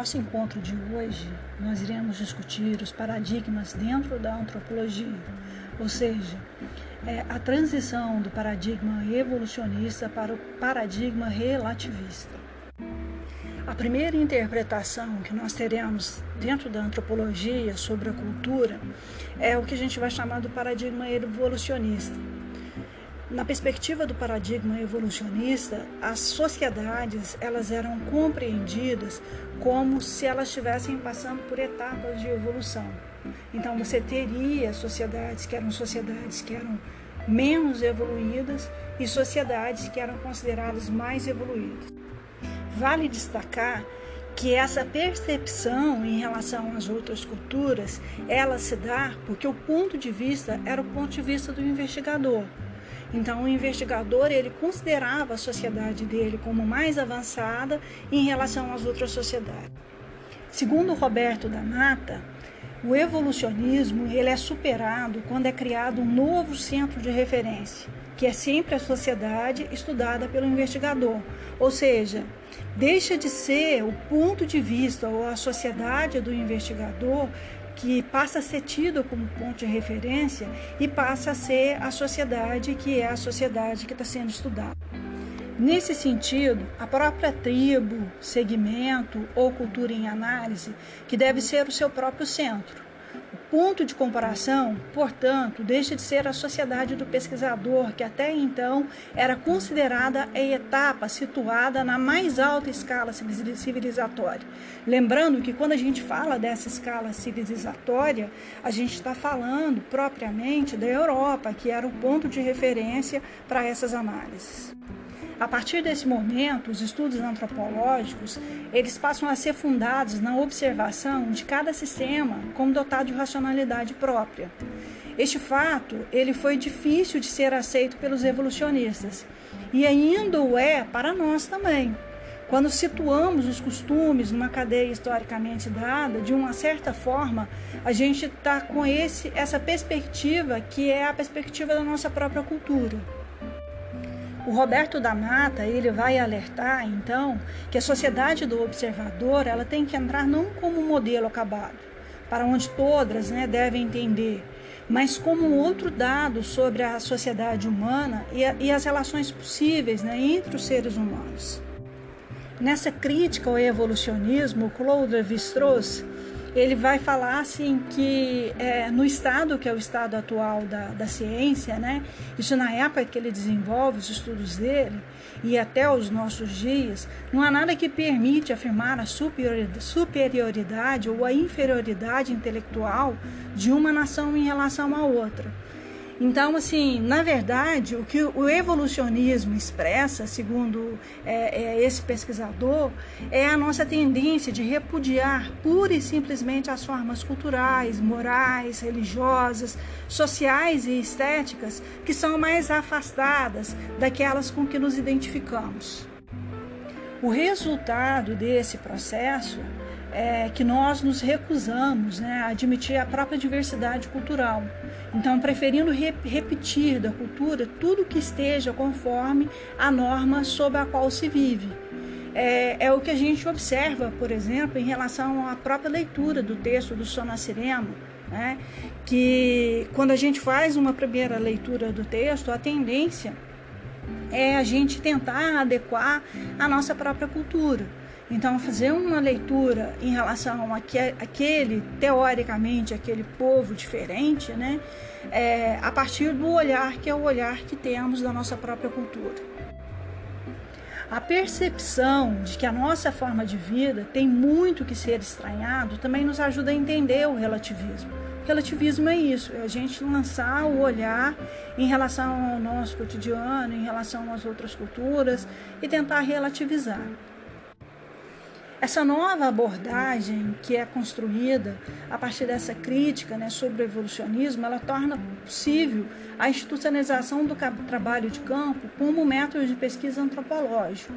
nosso encontro de hoje, nós iremos discutir os paradigmas dentro da antropologia, ou seja, é, a transição do paradigma evolucionista para o paradigma relativista. A primeira interpretação que nós teremos dentro da antropologia sobre a cultura é o que a gente vai chamar do paradigma evolucionista. Na perspectiva do paradigma evolucionista, as sociedades elas eram compreendidas como se elas estivessem passando por etapas de evolução. Então você teria sociedades que eram sociedades que eram menos evoluídas e sociedades que eram consideradas mais evoluídas. Vale destacar que essa percepção em relação às outras culturas, ela se dá porque o ponto de vista era o ponto de vista do investigador. Então, o investigador ele considerava a sociedade dele como mais avançada em relação às outras sociedades. Segundo Roberto da Mata, o evolucionismo ele é superado quando é criado um novo centro de referência, que é sempre a sociedade estudada pelo investigador, ou seja, deixa de ser o ponto de vista ou a sociedade do investigador que passa a ser tido como ponto de referência e passa a ser a sociedade que é a sociedade que está sendo estudada. Nesse sentido, a própria tribo, segmento ou cultura em análise, que deve ser o seu próprio centro, ponto de comparação, portanto, deixa de ser a sociedade do pesquisador, que até então era considerada a etapa situada na mais alta escala civilizatória. Lembrando que quando a gente fala dessa escala civilizatória, a gente está falando propriamente da Europa, que era o ponto de referência para essas análises. A partir desse momento, os estudos antropológicos, eles passam a ser fundados na observação de cada sistema como dotado de racionalidade própria. Este fato, ele foi difícil de ser aceito pelos evolucionistas e ainda o é para nós também. Quando situamos os costumes numa cadeia historicamente dada, de uma certa forma, a gente está com esse, essa perspectiva que é a perspectiva da nossa própria cultura. O Roberto da Mata ele vai alertar então que a sociedade do observador ela tem que entrar não como um modelo acabado, para onde todas né, devem entender, mas como um outro dado sobre a sociedade humana e, a, e as relações possíveis né, entre os seres humanos. Nessa crítica ao evolucionismo, Claude Lévi-Strauss ele vai falar assim que é, no estado que é o estado atual da, da ciência, né? Isso na época que ele desenvolve os estudos dele e até os nossos dias, não há nada que permite afirmar a superioridade, ou a inferioridade intelectual de uma nação em relação à outra. Então, assim, na verdade, o que o evolucionismo expressa, segundo é, é, esse pesquisador, é a nossa tendência de repudiar pura e simplesmente as formas culturais, morais, religiosas, sociais e estéticas que são mais afastadas daquelas com que nos identificamos. O resultado desse processo é que nós nos recusamos né, a admitir a própria diversidade cultural então, preferindo re repetir da cultura tudo que esteja conforme a norma sob a qual se vive. É, é, o que a gente observa, por exemplo, em relação à própria leitura do texto do Sonacirema, né? que quando a gente faz uma primeira leitura do texto, a tendência é a gente tentar adequar a nossa própria cultura. Então, fazer uma leitura em relação àquele, teoricamente, aquele povo diferente, né? É, a partir do olhar que é o olhar que temos da nossa própria cultura. A percepção de que a nossa forma de vida tem muito que ser estranhado também nos ajuda a entender o relativismo. O relativismo é isso, é a gente lançar o olhar em relação ao nosso cotidiano, em relação às outras culturas e tentar relativizar. Essa nova abordagem que é construída a partir dessa crítica né, sobre o evolucionismo, ela torna possível a institucionalização do trabalho de campo como método de pesquisa antropológico.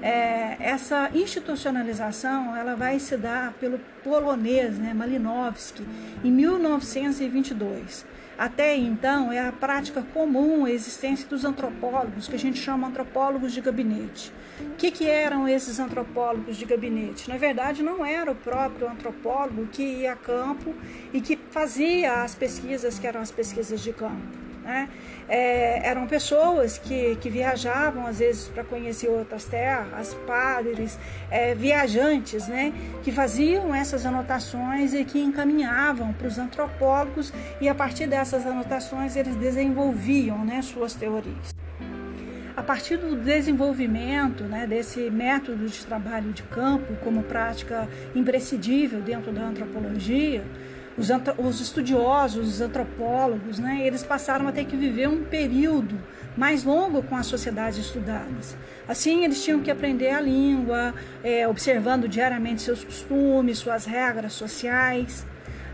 É, essa institucionalização ela vai se dar pelo polonês né, Malinowski em 1922 Até então, é a prática comum a existência dos antropólogos, que a gente chama antropólogos de gabinete. O que, que, eram esses antropólogos de gabinete? Na verdade, não era o próprio antropólogo que ia a campo e que fazia as pesquisas que eram as pesquisas de campo. Né? É, eram pessoas que, que viajavam às vezes para conhecer outras terras, padres, é, viajantes, né? que faziam essas anotações e que encaminhavam para os antropólogos e a partir dessas anotações eles desenvolviam né, suas teorias. A partir do desenvolvimento né, desse método de trabalho de campo como prática imprescindível dentro da antropologia, os, os estudiosos, os antropólogos, né, eles passaram a ter que viver um período mais longo com as sociedades estudadas. Assim, eles tinham que aprender a língua, é, observando diariamente seus costumes, suas regras sociais.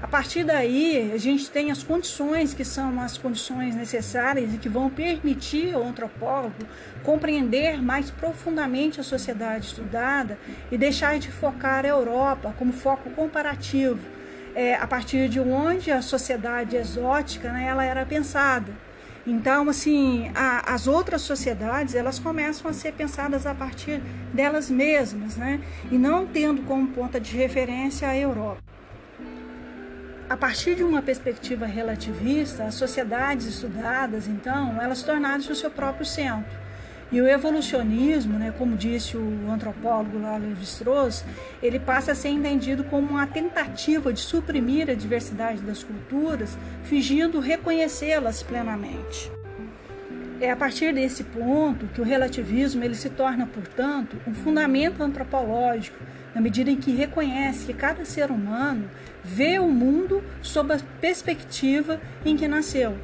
A partir daí, a gente tem as condições que são as condições necessárias e que vão permitir ao antropólogo compreender mais profundamente a sociedade estudada e deixar de focar a Europa como foco comparativo é, a partir de onde a sociedade exótica né, ela era pensada. Então, assim, a, as outras sociedades elas começam a ser pensadas a partir delas mesmas, né? E não tendo como ponta de referência a Europa. A partir de uma perspectiva relativista, as sociedades estudadas, então, elas tornaram-se o seu próprio centro. E o evolucionismo, né, como disse o antropólogo lá Levi-Strauss, ele passa a ser entendido como uma tentativa de suprimir a diversidade das culturas, fingindo reconhecê-las plenamente. É a partir desse ponto que o relativismo ele se torna, portanto, um fundamento antropológico, na medida em que reconhece que cada ser humano vê o mundo sob a perspectiva em que nasceu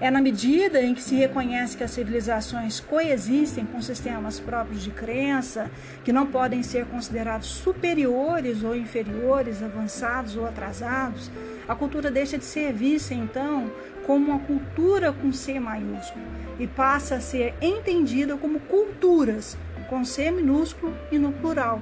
é na medida em que se reconhece que as civilizações coexistem com sistemas próprios de crença, que não podem ser considerados superiores ou inferiores, avançados ou atrasados, a cultura deixa de ser vista então como uma cultura com C maiúsculo e passa a ser entendida como culturas com C minúsculo e no plural.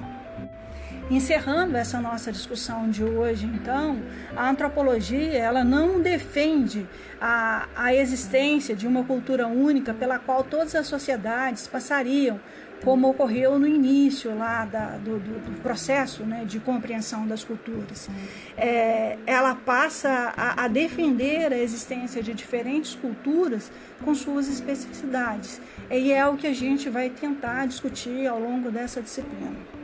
Encerrando essa nossa discussão de hoje, então, a antropologia ela não defende a, a existência de uma cultura única pela qual todas as sociedades passariam, como ocorreu no início lá da, do, do, do, processo né, de compreensão das culturas. É, ela passa a, a defender a existência de diferentes culturas com suas especificidades. E é o que a gente vai tentar discutir ao longo dessa disciplina.